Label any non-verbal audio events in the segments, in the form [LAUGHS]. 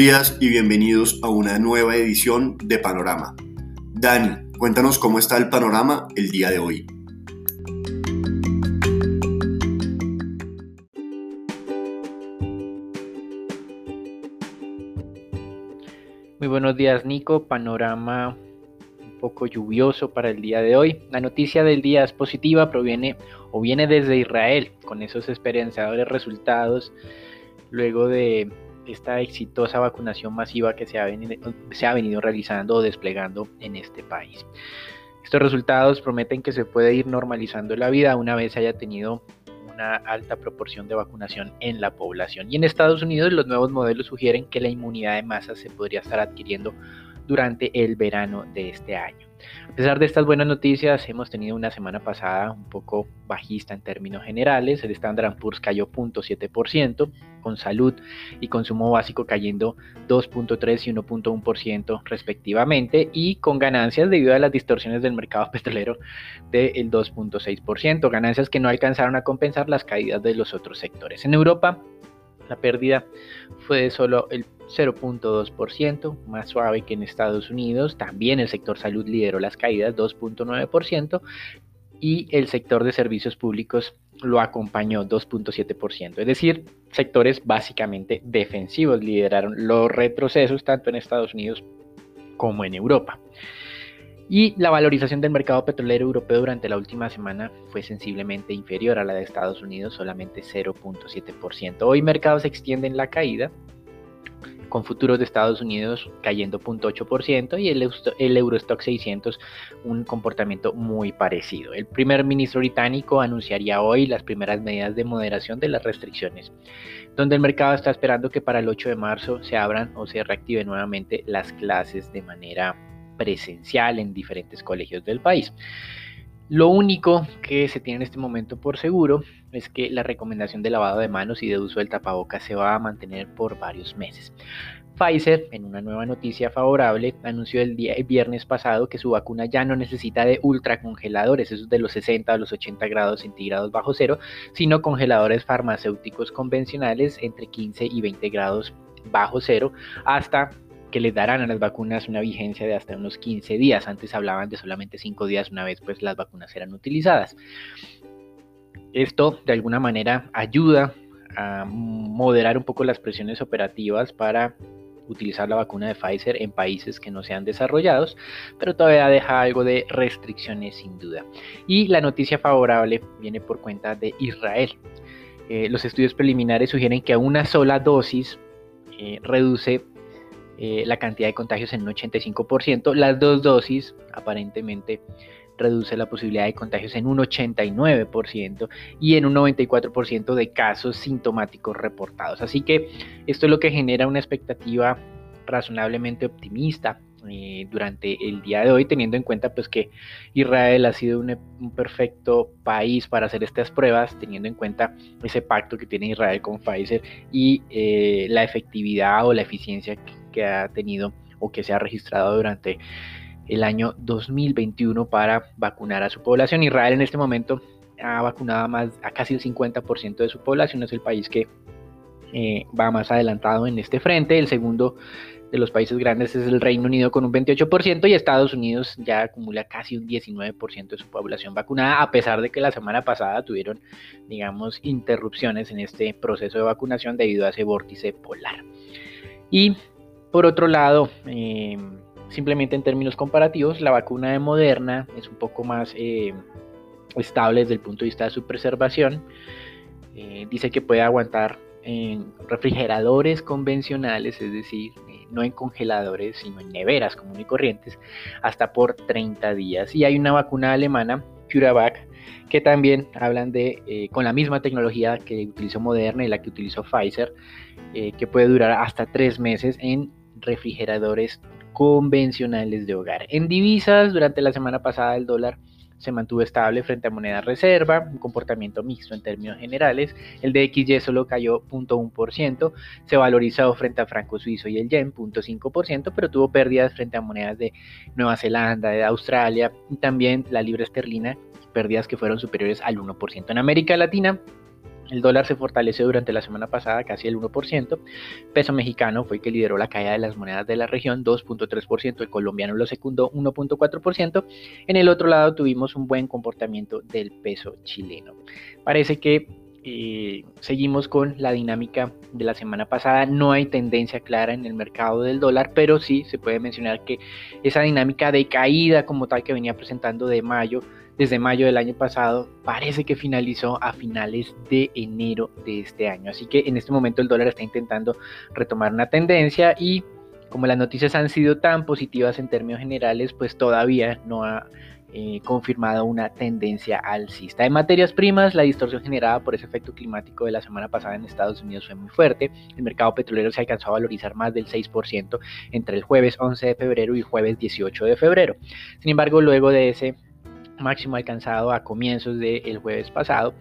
Buenos días y bienvenidos a una nueva edición de Panorama. Dani, cuéntanos cómo está el panorama el día de hoy. Muy buenos días Nico, panorama un poco lluvioso para el día de hoy. La noticia del día es positiva, proviene o viene desde Israel, con esos esperanzadores resultados luego de esta exitosa vacunación masiva que se ha, venido, se ha venido realizando o desplegando en este país. Estos resultados prometen que se puede ir normalizando la vida una vez haya tenido una alta proporción de vacunación en la población. Y en Estados Unidos los nuevos modelos sugieren que la inmunidad de masa se podría estar adquiriendo durante el verano de este año. A pesar de estas buenas noticias, hemos tenido una semana pasada un poco bajista en términos generales. El Standard Poor's cayó 0.7%, con salud y consumo básico cayendo 2.3 y 1.1% respectivamente, y con ganancias debido a las distorsiones del mercado [LAUGHS] petrolero del 2.6%, ganancias que no alcanzaron a compensar las caídas de los otros sectores. En Europa, la pérdida fue de solo el 0.2%, más suave que en Estados Unidos. También el sector salud lideró las caídas, 2.9%, y el sector de servicios públicos lo acompañó 2.7%. Es decir, sectores básicamente defensivos lideraron los retrocesos tanto en Estados Unidos como en Europa. Y la valorización del mercado petrolero europeo durante la última semana fue sensiblemente inferior a la de Estados Unidos, solamente 0.7%. Hoy mercados extienden la caída, con futuros de Estados Unidos cayendo 0.8% y el, el Eurostock 600 un comportamiento muy parecido. El primer ministro británico anunciaría hoy las primeras medidas de moderación de las restricciones, donde el mercado está esperando que para el 8 de marzo se abran o se reactiven nuevamente las clases de manera presencial en diferentes colegios del país. Lo único que se tiene en este momento por seguro es que la recomendación de lavado de manos y de uso del tapabocas se va a mantener por varios meses. Pfizer, en una nueva noticia favorable, anunció el, día, viernes pasado que su vacuna ya no necesita de ultracongeladores, esos de los 60 a los 80 grados centígrados bajo cero, sino congeladores farmacéuticos convencionales entre 15 y 20 grados bajo cero hasta que les darán a las vacunas una vigencia de hasta unos 15 días. Antes hablaban de solamente 5 días una vez pues las vacunas eran utilizadas. Esto de alguna manera ayuda a moderar un poco las presiones operativas para utilizar la vacuna de Pfizer en países que no sean desarrollados, pero todavía deja algo de restricciones sin duda. Y la noticia favorable viene por cuenta de Israel. Eh, los estudios preliminares sugieren que una sola dosis eh, reduce eh, la cantidad de contagios en un 85%. Las dos dosis aparentemente reduce la posibilidad de contagios en un 89% y en un 94% de casos sintomáticos reportados. Así que esto es lo que genera una expectativa razonablemente optimista eh, durante el día de hoy, teniendo en cuenta pues que Israel ha sido un, perfecto país para hacer estas pruebas, teniendo en cuenta ese pacto que tiene Israel con Pfizer y eh, la efectividad o la eficiencia que que ha tenido o que se ha registrado durante el año 2021 para vacunar a su población. Israel en este momento ha vacunado a, más, a casi el 50% de su población, es el país que eh, va más adelantado en este frente. El segundo de los países grandes es el Reino Unido con un 28% y Estados Unidos ya acumula casi un 19% de su población vacunada, a pesar de que la semana pasada tuvieron, digamos, interrupciones en este proceso de vacunación debido a ese vórtice polar. Y por otro lado, eh, simplemente en términos comparativos, la vacuna de Moderna es un poco más eh, estable desde el punto de vista de su preservación. Eh, dice que puede aguantar en refrigeradores convencionales, es decir, no en congeladores, sino en neveras comunes y corrientes, hasta por 30 días. Y hay una vacuna alemana, CuraVac, que también hablan de, con la misma tecnología que utilizó Moderna y la que utilizó Pfizer, que puede durar hasta 3 meses en refrigeradores convencionales de hogar. En divisas, durante la semana pasada el dólar se mantuvo estable frente a moneda reserva, un comportamiento mixto en términos generales. El DXY solo cayó 0.1%, se valorizó frente a franco suizo y el yen 0.5%, pero tuvo pérdidas frente a monedas de Nueva Zelanda, de Australia y también la libra esterlina, pérdidas que fueron superiores al 1%. En América Latina, El dólar se fortaleció durante la semana pasada casi el 1%. Peso mexicano fue el que lideró la caída de las monedas de la región, 2.3%. El colombiano lo secundó, 1.4%. En el otro lado tuvimos un buen comportamiento del peso chileno. Parece que eh, seguimos con la dinámica de la semana pasada. No hay tendencia clara en el mercado del dólar, pero sí se puede mencionar que esa dinámica de caída como tal que venía presentando de mayo, desde mayo del año pasado, parece que finalizó a finales de enero de este año. Así que en este momento el dólar está intentando retomar una tendencia y como las noticias han sido tan positivas en términos generales, pues todavía no ha eh, confirmado una tendencia alcista. En materias primas, la distorsión generada por ese efecto climático de la semana pasada en Estados Unidos fue muy fuerte. El mercado petrolero se alcanzó a valorizar más del 6% entre el jueves 11 de febrero y jueves 18 de febrero. Sin embargo, luego de ese máximo alcanzado a comienzos del jueves pasado,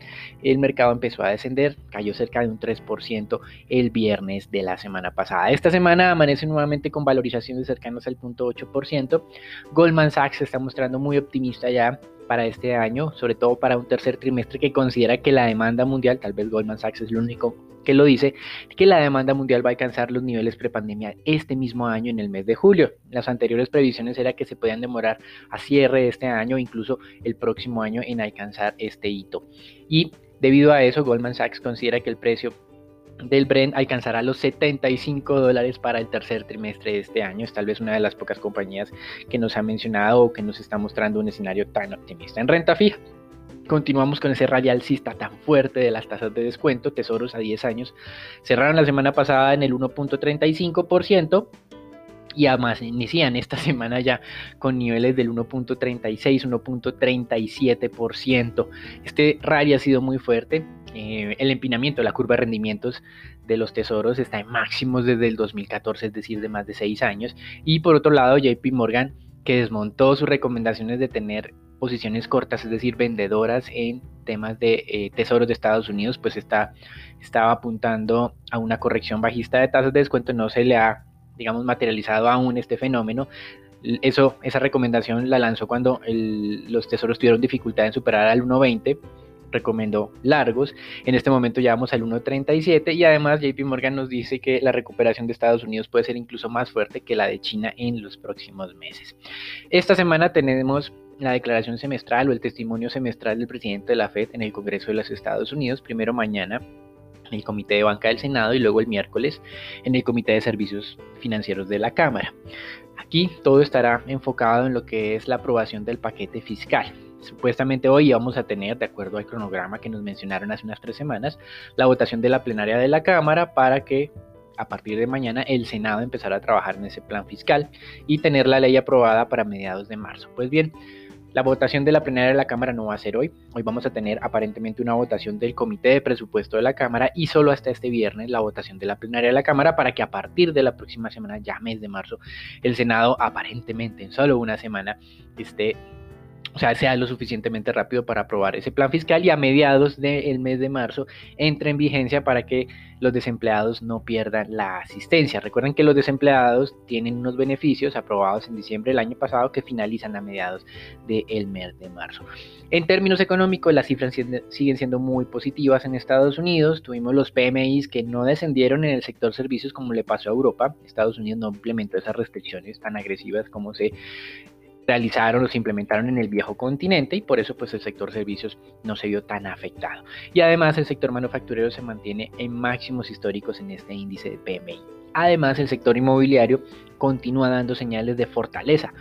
el mercado empezó a descender, cayó cerca de un 3% el viernes de la semana pasada. Esta semana amanece nuevamente con valorizaciones cercanas al 0.8%. Goldman Sachs se está mostrando muy optimista ya para este año, sobre todo para un tercer trimestre que considera que la demanda mundial, tal vez Goldman Sachs es el único que lo dice, que la demanda mundial va a alcanzar los niveles prepandemia este mismo año en el mes de julio. Las anteriores previsiones era que se podían demorar a cierre de este año, incluso el próximo año, en alcanzar este hito. Y debido a eso, Goldman Sachs considera que el precio del Brent alcanzará los 75 dólares para el tercer trimestre de este año. Es tal vez una de las pocas compañías que nos ha mencionado o que nos está mostrando un escenario tan optimista en renta fija. Continuamos con ese raya alcista tan fuerte de las tasas de descuento, tesoros a 10 años. Cerraron la semana pasada en el 1.35% y además inician esta [LAUGHS] semana ya con niveles del 1.36, 1.37%. Este rally ha sido muy fuerte. Eh, el empinamiento, la curva de rendimientos de los tesoros está en máximos desde el 2014, es decir, de más de 6 años. Y por otro lado, JP Morgan, que desmontó sus recomendaciones de tener posiciones cortas, es decir, vendedoras en temas de eh, tesoros de Estados Unidos, pues está, estaba apuntando a una corrección bajista de tasas de descuento, no se le ha, digamos, materializado aún este fenómeno. Eso, esa recomendación la lanzó cuando los tesoros tuvieron dificultad en superar al 1.20 recomendó largos. En este momento ya vamos al 1.37 y además JP Morgan nos dice que la recuperación de Estados Unidos puede ser incluso más fuerte que la de China en los próximos meses. Esta semana tenemos la declaración semestral o el testimonio semestral del presidente de la Fed en el Congreso de los Estados Unidos, primero mañana en el Comité de Banca del Senado y luego el miércoles en el Comité de Servicios Financieros de la Cámara. Aquí todo estará enfocado en lo que es la aprobación del paquete fiscal. Supuestamente hoy vamos a tener, de acuerdo al cronograma que nos mencionaron hace unas tres semanas, la votación de la plenaria de la Cámara para que a partir de mañana el Senado empezara a trabajar en ese plan fiscal y tener la ley aprobada para mediados de marzo. Pues bien, la votación de la plenaria de la Cámara no va a ser hoy. Hoy vamos a tener aparentemente una votación del Comité de Presupuesto de la Cámara y solo hasta este viernes la votación de la plenaria de la Cámara para que a partir de la próxima semana, ya mes de marzo, el Senado aparentemente en solo una semana esté o sea, sea lo suficientemente rápido para aprobar ese plan fiscal y a mediados del mes de marzo entre en vigencia para que los desempleados no pierdan la asistencia. Recuerden que los desempleados tienen unos beneficios aprobados en diciembre del año pasado que finalizan a mediados del mes de marzo. En términos económicos, las cifras siguen siendo muy positivas en Estados Unidos. Tuvimos los PMIs que no descendieron en el sector servicios como le pasó a Europa. Estados Unidos no implementó esas restricciones tan agresivas como se realizaron o se implementaron en el viejo continente y por eso pues el sector servicios no se vio tan afectado. Y además el sector manufacturero se mantiene en máximos históricos en este índice de PMI. Además el sector inmobiliario continúa dando señales de fortaleza.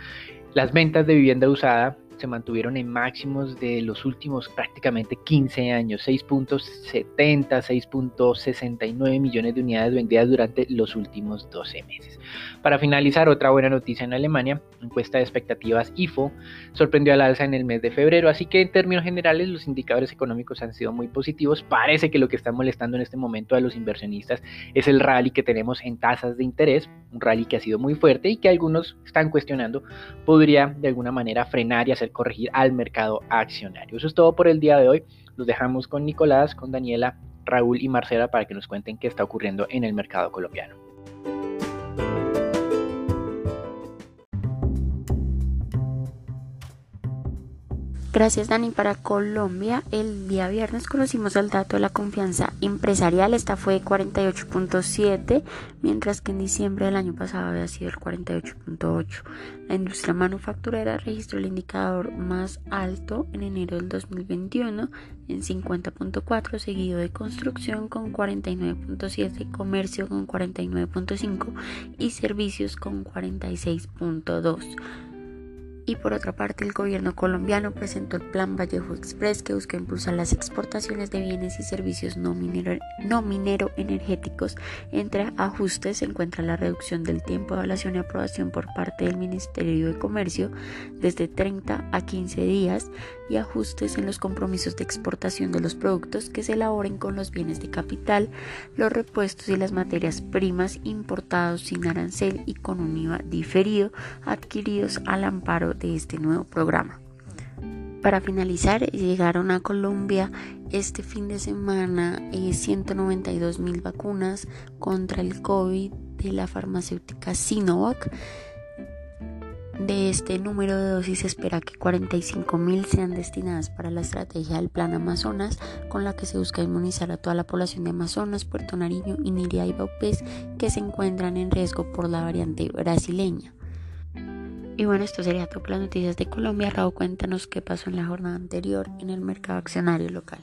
Las ventas de vivienda usada se mantuvieron en máximos de los últimos prácticamente 15 años, 6.70, 6.69 millones de unidades vendidas durante los últimos 12 meses. Para finalizar, otra buena noticia en Alemania, encuesta de expectativas IFO sorprendió al alza en el mes de febrero, así que en términos generales los indicadores económicos han sido muy positivos. Parece que lo que está molestando en este momento a los inversionistas es el rally que tenemos en tasas de interés, un rally que ha sido muy fuerte y que algunos están cuestionando podría de alguna manera frenar y hacer corregir al mercado accionario. Eso es todo por el día de hoy. Los dejamos con Nicolás, con Daniela, Raúl y Marcela para que nos cuenten qué está ocurriendo en el mercado colombiano. Gracias Dani. Para Colombia, el día viernes conocimos el dato de la confianza empresarial. Esta fue 48.7, mientras que en diciembre del año pasado había sido el 48.8. La industria manufacturera registró el indicador más alto en enero del 2021 en 50.4, seguido de construcción con 49.7, comercio con 49.5 y servicios con 46.2. Y por otra parte, el gobierno colombiano presentó el Plan Vallejo Express que busca impulsar las exportaciones de bienes y servicios no minero, no minero energéticos. Entre ajustes se encuentra la reducción del tiempo de evaluación y aprobación por parte del Ministerio de Comercio desde 30 a 15 días y ajustes en los compromisos de exportación de los productos que se elaboren con los bienes de capital, los repuestos y las materias primas importados sin arancel y con un IVA diferido adquiridos al amparo de este nuevo programa. Para finalizar, llegaron a Colombia este fin de semana 192 eh, mil vacunas contra el COVID de la farmacéutica Sinovac. De este número de dosis se espera que 45 mil sean destinadas para la estrategia del Plan Amazonas, con la que se busca inmunizar a toda la población de Amazonas, Puerto Nariño, Iniria y Baupés que se encuentran en riesgo por la variante brasileña. Y bueno, esto sería todo por las noticias de Colombia. Raúl, cuéntanos qué pasó en la jornada anterior en el mercado accionario local.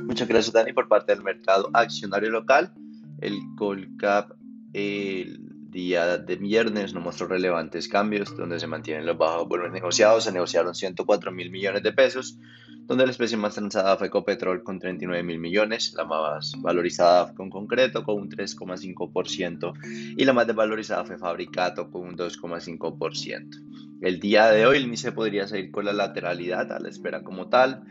Muchas gracias Dani por parte del mercado accionario local. El Colcap el día de viernes no mostró relevantes cambios donde se mantienen los bajos volúmenes negociados. Se negociaron 104 mil millones de pesos donde la especie más transada fue Ecopetrol con 39 mil millones, la más valorizada con Concreto con un 3,5% y la más desvalorizada fue Fabricato con un 2,5%. El día de hoy el índice podría seguir con la lateralidad a la espera como tal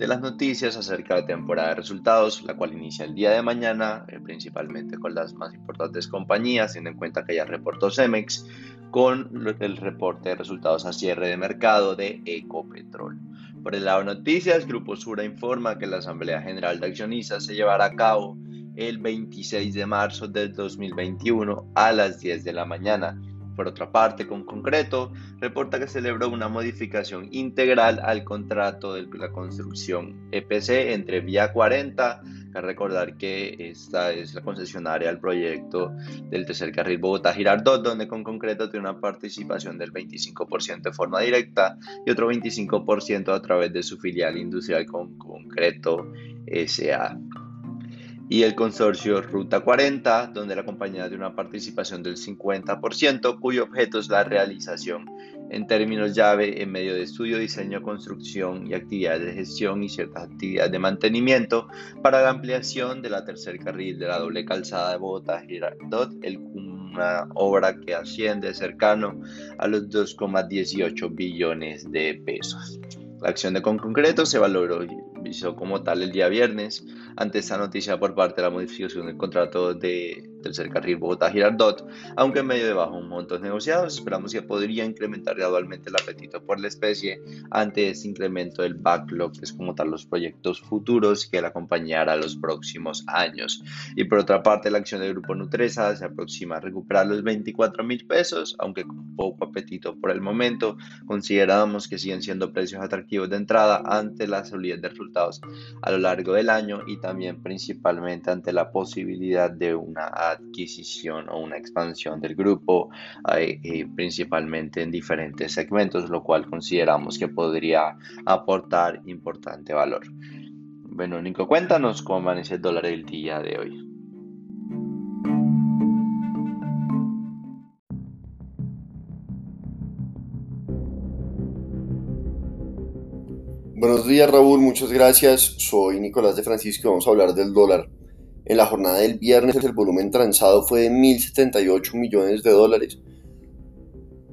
de las noticias acerca de temporada de resultados, la cual inicia el día de mañana, eh, principalmente con las más importantes compañías, teniendo en cuenta que ya reportó Cemex, con el reporte de resultados a cierre de mercado de Ecopetrol. Por el lado noticias, Grupo Sura informa que la Asamblea General de Accionistas se llevará a cabo el 26 de marzo del 2021 a las 10 de la mañana. Por otra parte, con concreto, reporta que celebró una modificación integral al contrato de la construcción EPC entre Vía 40 que recordar que esta es la concesionaria del proyecto del tercer carril Bogotá-Girardot, donde con concreto tiene una participación del 25% de forma directa y otro 25% a través de su filial industrial con concreto SA y el consorcio Ruta 40, donde la compañía tiene una participación del 50%, cuyo objeto es la realización en términos llave en medio de estudio, diseño, construcción y actividades de gestión y ciertas actividades de mantenimiento para la ampliación de la tercer carril de la doble calzada de Bogotá Girardot, una obra que asciende cercano a los 2,18 billones de pesos. La acción de concreto se valoró como tal el día viernes ante esta noticia por parte de la modificación del contrato de tercer carril Bogotá-Girardot, aunque en medio de bajos montos negociados, esperamos que podría incrementar gradualmente el apetito por la especie ante este incremento del backlog, que es como tal los proyectos futuros que la acompañará los próximos años. Y por otra parte, la acción del grupo Nutresa se aproxima a recuperar los 24 mil pesos, aunque con poco apetito por el momento, consideramos que siguen siendo precios atractivos de entrada ante la solidez de a lo largo del año y también principalmente ante la posibilidad de una adquisición o una expansión del grupo, eh, principalmente en diferentes segmentos, lo cual consideramos que podría aportar importante valor. Bueno, Nico, cuéntanos cómo amanece el dólar el día de hoy. Buenos días Raúl, muchas gracias. Soy Nicolás de Francisco y vamos a hablar del dólar. En la jornada del viernes el volumen transado fue de 1.078 millones de dólares,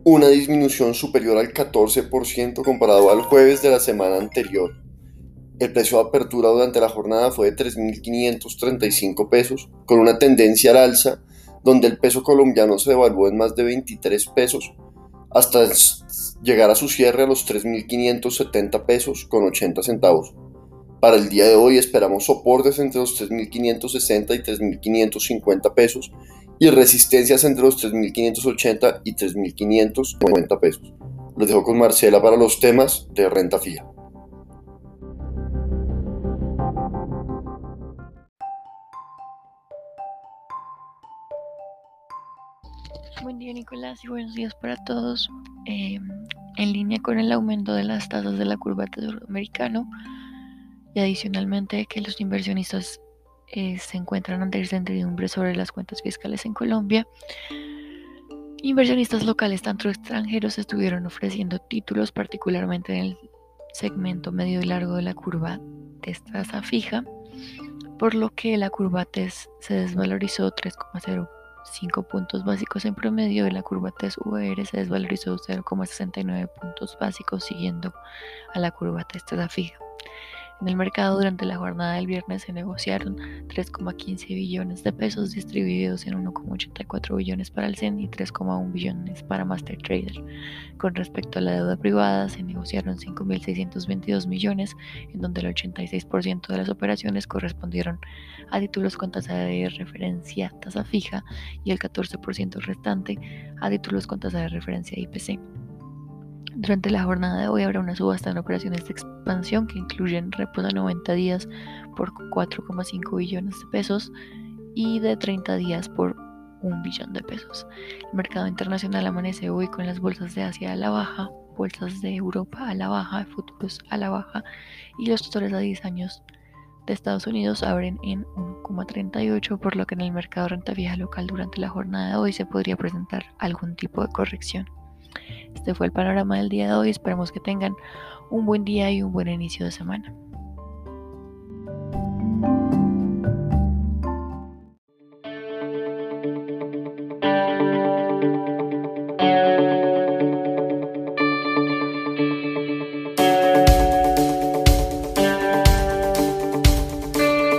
una disminución superior al 14% comparado al jueves de la semana anterior. El precio de apertura durante la jornada fue de 3.535 pesos, con una tendencia al alza, donde el peso colombiano se devaluó en más de 23 pesos, hasta llegar a su cierre a los 3.570 pesos con 80 centavos. Para el día de hoy esperamos soportes entre los 3.560 y 3.550 pesos y resistencias entre los 3.580 y 3.590 pesos. Los dejo con Marcela para los temas de renta fija. Nicolás y buenos días para todos. Eh, en línea con el aumento de las tasas de la curva del americano y adicionalmente que los inversionistas eh, se encuentran ante incertidumbre sobre las cuentas fiscales en Colombia. Inversionistas locales, tanto extranjeros, estuvieron ofreciendo títulos, particularmente en el segmento medio y largo de la curva de tasa fija, por lo que la curva TES se desvalorizó 3,05 puntos básicos en promedio y la curva TES UR se desvalorizó 0,69 puntos básicos siguiendo a la curva TES tasa fija. En el mercado durante la jornada del viernes se negociaron 3,15 billones de pesos distribuidos en 1,84 billones para el CEN y 3,1 billones para Master Trader. Con respecto a la deuda privada se negociaron 5.622 millones en donde el 86% de las operaciones correspondieron a títulos con tasa de referencia tasa fija y el 14% restante a títulos con tasa de referencia IPC. Durante la jornada de hoy habrá una subasta en operaciones de expansión que incluyen repos a 90 días por 4,5 billones de pesos y de 30 días por 1 billón de pesos. El mercado internacional amanece hoy con las bolsas de Asia a la baja, bolsas de Europa a la baja, futuros a la baja y los tutores a 10 años de Estados Unidos abren en 1,38, por lo que en el mercado de renta fija local durante la jornada de hoy se podría presentar algún tipo de corrección. Este fue el panorama del día de hoy. Esperamos que tengan un buen día y un buen inicio de semana.